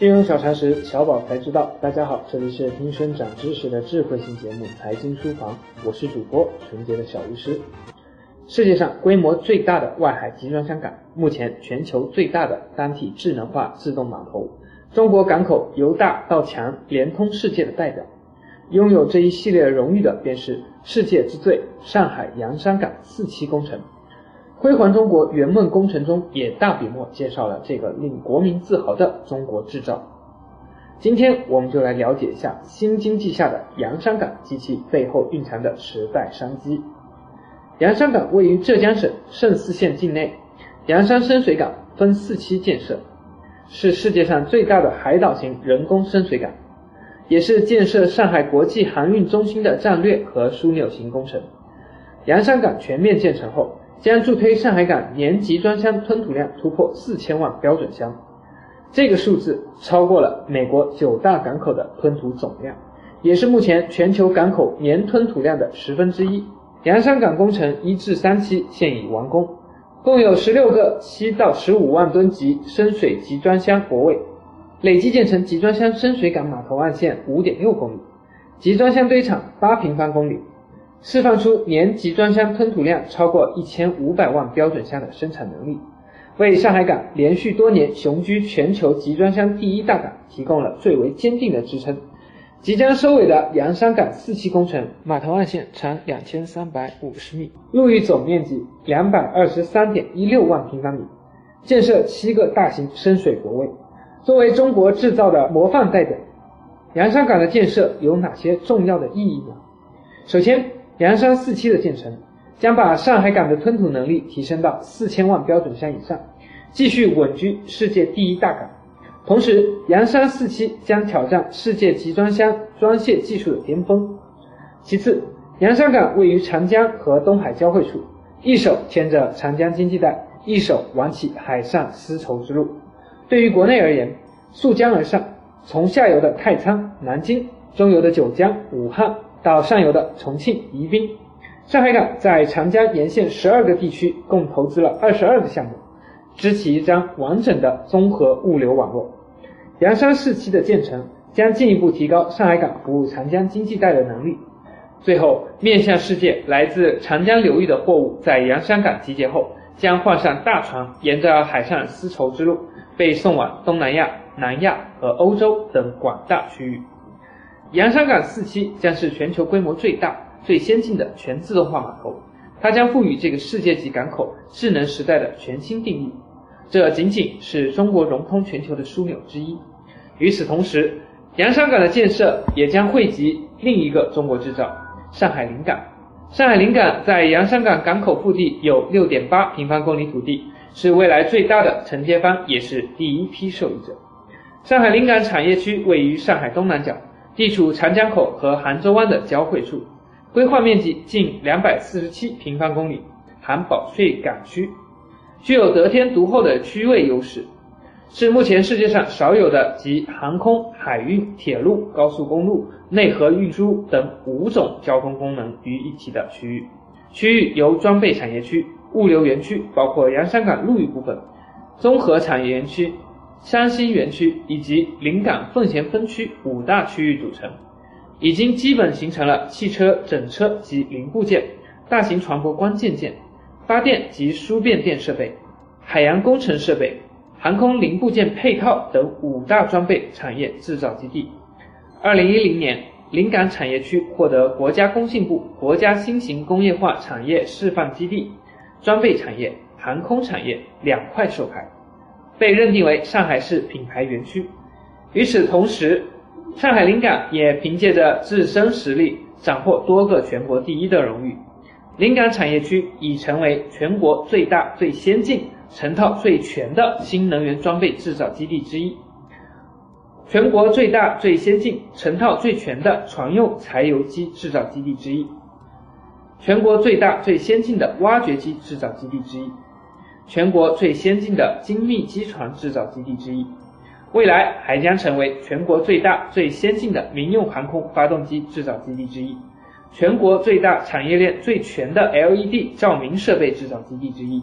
金融小常识，小宝才知道。大家好，这里是听声长知识的智慧型节目《财经书房》，我是主播纯洁的小巫师。世界上规模最大的外海集装箱港，目前全球最大的单体智能化自动码头，中国港口由大到强，连通世界的代表。拥有这一系列荣誉的，便是世界之最——上海洋山港四期工程。辉煌中国圆梦工程中也大笔墨介绍了这个令国民自豪的中国制造。今天我们就来了解一下新经济下的洋山港及其背后蕴藏的时代商机。洋山港位于浙江省嵊泗县境内，洋山深水港分四期建设，是世界上最大的海岛型人工深水港，也是建设上海国际航运中心的战略和枢纽型工程。洋山港全面建成后。将助推上海港年集装箱吞吐量突破四千万标准箱，这个数字超过了美国九大港口的吞吐总量，也是目前全球港口年吞吐量的十分之一。洋山港工程一至三期现已完工，共有十六个七到十五万吨级深水集装箱泊位，累计建成集装箱深水港码头岸线五点六公里，集装箱堆场八平方公里。释放出年集装箱吞吐量超过一千五百万标准箱的生产能力，为上海港连续多年雄居全球集装箱第一大港提供了最为坚定的支撑。即将收尾的洋山港四期工程，码头岸线长两千三百五十米，陆域总面积两百二十三点一六万平方米，建设七个大型深水泊位。作为中国制造的模范代表，洋山港的建设有哪些重要的意义呢？首先，洋山四期的建成，将把上海港的吞吐能力提升到四千万标准箱以上，继续稳居世界第一大港。同时，洋山四期将挑战世界集装箱装卸技术的巅峰。其次，洋山港位于长江和东海交汇处，一手牵着长江经济带，一手挽起海上丝绸之路。对于国内而言，溯江而上，从下游的太仓、南京，中游的九江、武汉。到上游的重庆、宜宾，上海港在长江沿线十二个地区共投资了二十二个项目，支起一张完整的综合物流网络。洋山四期的建成将进一步提高上海港服务长江经济带的能力。最后，面向世界，来自长江流域的货物在洋山港集结后，将换上大船，沿着海上丝绸之路被送往东南亚、南亚和欧洲等广大区域。洋山港四期将是全球规模最大、最先进的全自动化码头，它将赋予这个世界级港口智能时代的全新定义。这仅仅是中国融通全球的枢纽之一。与此同时，洋山港的建设也将汇集另一个中国制造——上海临港。上海临港在洋山港港口腹地有六点八平方公里土地，是未来最大的承接方，也是第一批受益者。上海临港产业区位于上海东南角。地处长江口和杭州湾的交汇处，规划面积近两百四十七平方公里，含保税港区，具有得天独厚的区位优势，是目前世界上少有的集航空、海运、铁路、高速公路、内河运输等五种交通功能于一体的区域。区域由装备产业区、物流园区（包括洋山港陆域部分）、综合产业园区。三星园区以及临港奉贤分区五大区域组成，已经基本形成了汽车整车及零部件、大型船舶关键件、发电及输变电设备、海洋工程设备、航空零部件配套等五大装备产业制造基地。二零一零年，临港产业区获得国家工信部国家新型工业化产业示范基地，装备产业、航空产业两块授牌。被认定为上海市品牌园区。与此同时，上海临港也凭借着自身实力，斩获多个全国第一的荣誉。临港产业区已成为全国最大、最先进、成套最全的新能源装备制造基地之一，全国最大、最先进、成套最全的船用柴油机制造基地之一，全国最大、最先进的挖掘机制造基地之一。全国最先进的精密机床制造基地之一，未来还将成为全国最大、最先进的民用航空发动机制造基地之一，全国最大、产业链最全的 LED 照明设备制造基地之一，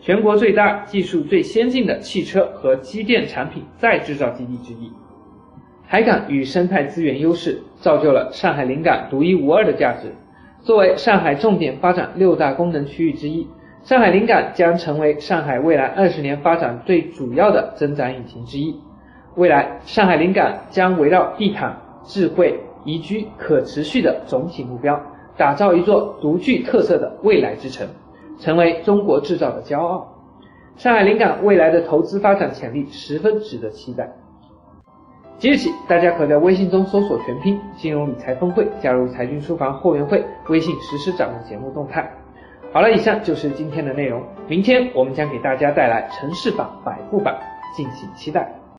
全国最大、技术最先进的汽车和机电产品再制造基地之一。海港与生态资源优势，造就了上海临港独一无二的价值。作为上海重点发展六大功能区域之一，上海临港将成为上海未来二十年发展最主要的增长引擎之一。未来，上海临港将围绕地毯、智慧、宜居、可持续的总体目标，打造一座独具特色的未来之城，成为中国制造的骄傲。上海临港未来的投资发展潜力十分值得期待。即日起，大家可在微信中搜索全拼“金融理财峰会”，加入财经书房后援会，微信实时掌握节目动态。好了，以上就是今天的内容。明天我们将给大家带来城市版、百富版，敬请期待。